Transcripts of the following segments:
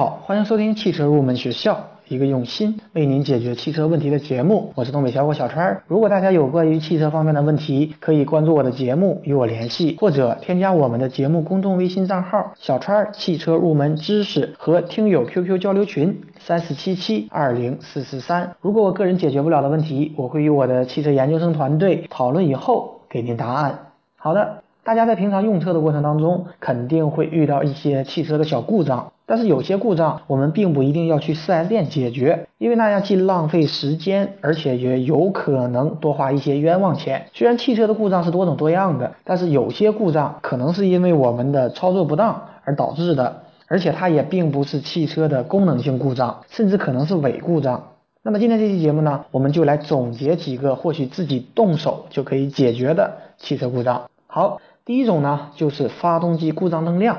好，欢迎收听汽车入门学校，一个用心为您解决汽车问题的节目。我是东北小伙小川。如果大家有关于汽车方面的问题，可以关注我的节目与我联系，或者添加我们的节目公众微信账号“小川汽车入门知识”和听友 QQ 交流群三四七七二零四四三。如果我个人解决不了的问题，我会与我的汽车研究生团队讨论以后给您答案。好的，大家在平常用车的过程当中，肯定会遇到一些汽车的小故障。但是有些故障我们并不一定要去 4S 店解决，因为那样既浪费时间，而且也有可能多花一些冤枉钱。虽然汽车的故障是多种多样的，但是有些故障可能是因为我们的操作不当而导致的，而且它也并不是汽车的功能性故障，甚至可能是伪故障。那么今天这期节目呢，我们就来总结几个或许自己动手就可以解决的汽车故障。好，第一种呢就是发动机故障灯亮。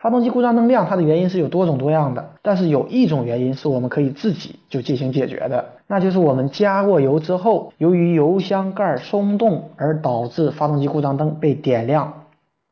发动机故障灯亮，它的原因是有多种多样的，但是有一种原因是我们可以自己就进行解决的，那就是我们加过油之后，由于油箱盖松动而导致发动机故障灯被点亮。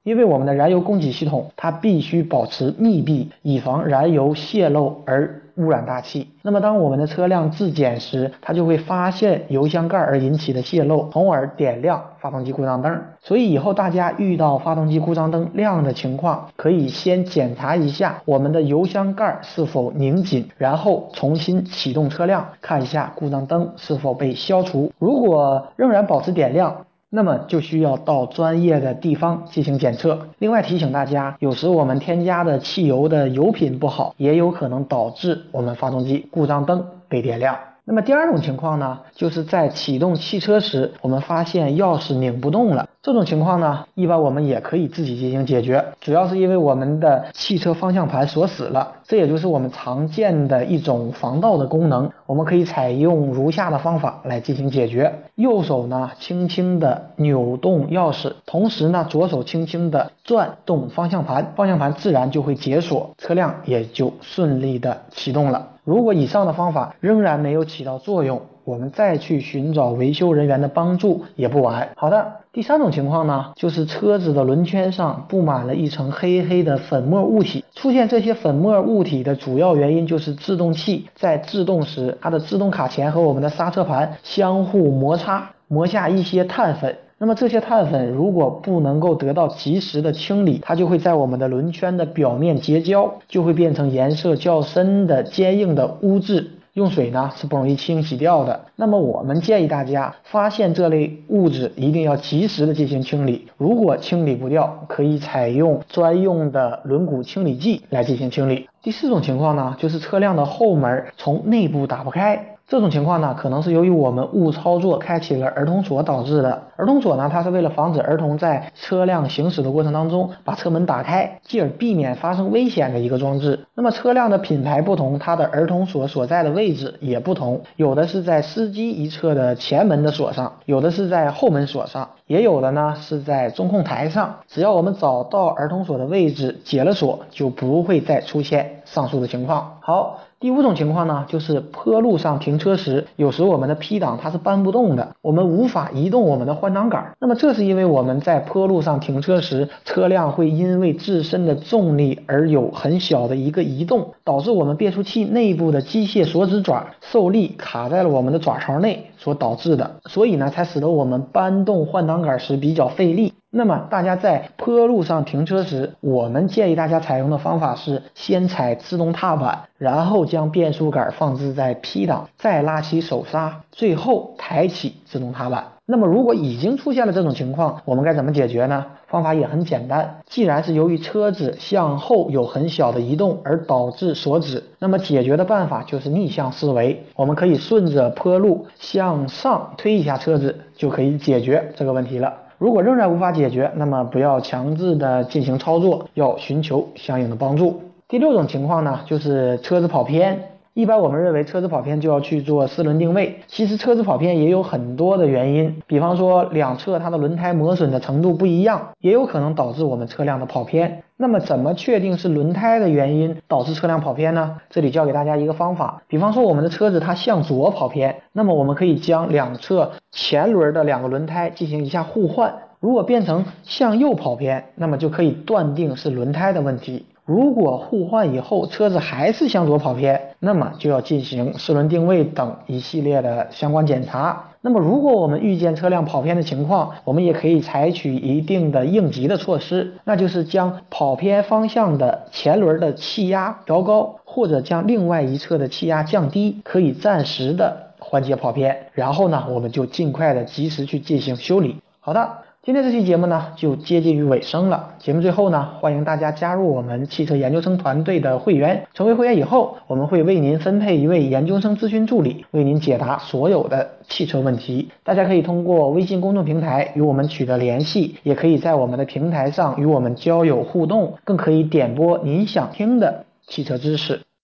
因为我们的燃油供给系统它必须保持密闭，以防燃油泄漏而污染大气。那么当我们的车辆自检时，它就会发现油箱盖而引起的泄漏，从而点亮发动机故障灯。所以以后大家遇到发动机故障灯亮的情况，可以先检查一下我们的油箱盖是否拧紧，然后重新启动车辆，看一下故障灯是否被消除。如果仍然保持点亮，那么就需要到专业的地方进行检测。另外提醒大家，有时我们添加的汽油的油品不好，也有可能导致我们发动机故障灯被点亮。那么第二种情况呢，就是在启动汽车时，我们发现钥匙拧不动了。这种情况呢，一般我们也可以自己进行解决，主要是因为我们的汽车方向盘锁死了，这也就是我们常见的一种防盗的功能。我们可以采用如下的方法来进行解决：右手呢，轻轻的扭动钥匙，同时呢，左手轻轻的转动方向盘，方向盘自然就会解锁，车辆也就顺利的启动了。如果以上的方法仍然没有起到作用，我们再去寻找维修人员的帮助也不晚。好的，第三种情况呢，就是车子的轮圈上布满了一层黑黑的粉末物体。出现这些粉末物体的主要原因就是制动器在制动时，它的制动卡钳和我们的刹车盘相互摩擦，磨下一些碳粉。那么这些碳粉如果不能够得到及时的清理，它就会在我们的轮圈的表面结胶，就会变成颜色较深的坚硬的污渍，用水呢是不容易清洗掉的。那么我们建议大家发现这类物质一定要及时的进行清理，如果清理不掉，可以采用专用的轮毂清理剂来进行清理。第四种情况呢，就是车辆的后门从内部打不开。这种情况呢，可能是由于我们误操作开启了儿童锁导致的。儿童锁呢，它是为了防止儿童在车辆行驶的过程当中把车门打开，继而避免发生危险的一个装置。那么车辆的品牌不同，它的儿童锁所在的位置也不同，有的是在司机一侧的前门的锁上，有的是在后门锁上，也有的呢是在中控台上。只要我们找到儿童锁的位置，解了锁，就不会再出现上述的情况。好。第五种情况呢，就是坡路上停车时，有时我们的 P 档它是搬不动的，我们无法移动我们的换挡杆。那么这是因为我们在坡路上停车时，车辆会因为自身的重力而有很小的一个移动，导致我们变速器内部的机械锁止爪受力卡在了我们的爪槽内所导致的，所以呢，才使得我们搬动换挡杠杆时比较费力。那么大家在坡路上停车时，我们建议大家采用的方法是先踩自动踏板，然后将变速杆放置在 P 档，再拉起手刹，最后抬起自动踏板。那么如果已经出现了这种情况，我们该怎么解决呢？方法也很简单，既然是由于车子向后有很小的移动而导致锁止，那么解决的办法就是逆向思维，我们可以顺着坡路向上推一下车子，就可以解决这个问题了。如果仍然无法解决，那么不要强制的进行操作，要寻求相应的帮助。第六种情况呢，就是车子跑偏。一般我们认为车子跑偏就要去做四轮定位，其实车子跑偏也有很多的原因，比方说两侧它的轮胎磨损的程度不一样，也有可能导致我们车辆的跑偏。那么怎么确定是轮胎的原因导致车辆跑偏呢？这里教给大家一个方法，比方说我们的车子它向左跑偏，那么我们可以将两侧前轮的两个轮胎进行一下互换，如果变成向右跑偏，那么就可以断定是轮胎的问题。如果互换以后车子还是向左跑偏，那么就要进行四轮定位等一系列的相关检查。那么如果我们遇见车辆跑偏的情况，我们也可以采取一定的应急的措施，那就是将跑偏方向的前轮的气压调高，或者将另外一侧的气压降低，可以暂时的缓解跑偏。然后呢，我们就尽快的及时去进行修理。好的。今天这期节目呢，就接近于尾声了。节目最后呢，欢迎大家加入我们汽车研究生团队的会员。成为会员以后，我们会为您分配一位研究生咨询助理，为您解答所有的汽车问题。大家可以通过微信公众平台与我们取得联系，也可以在我们的平台上与我们交友互动，更可以点播您想听的汽车知识。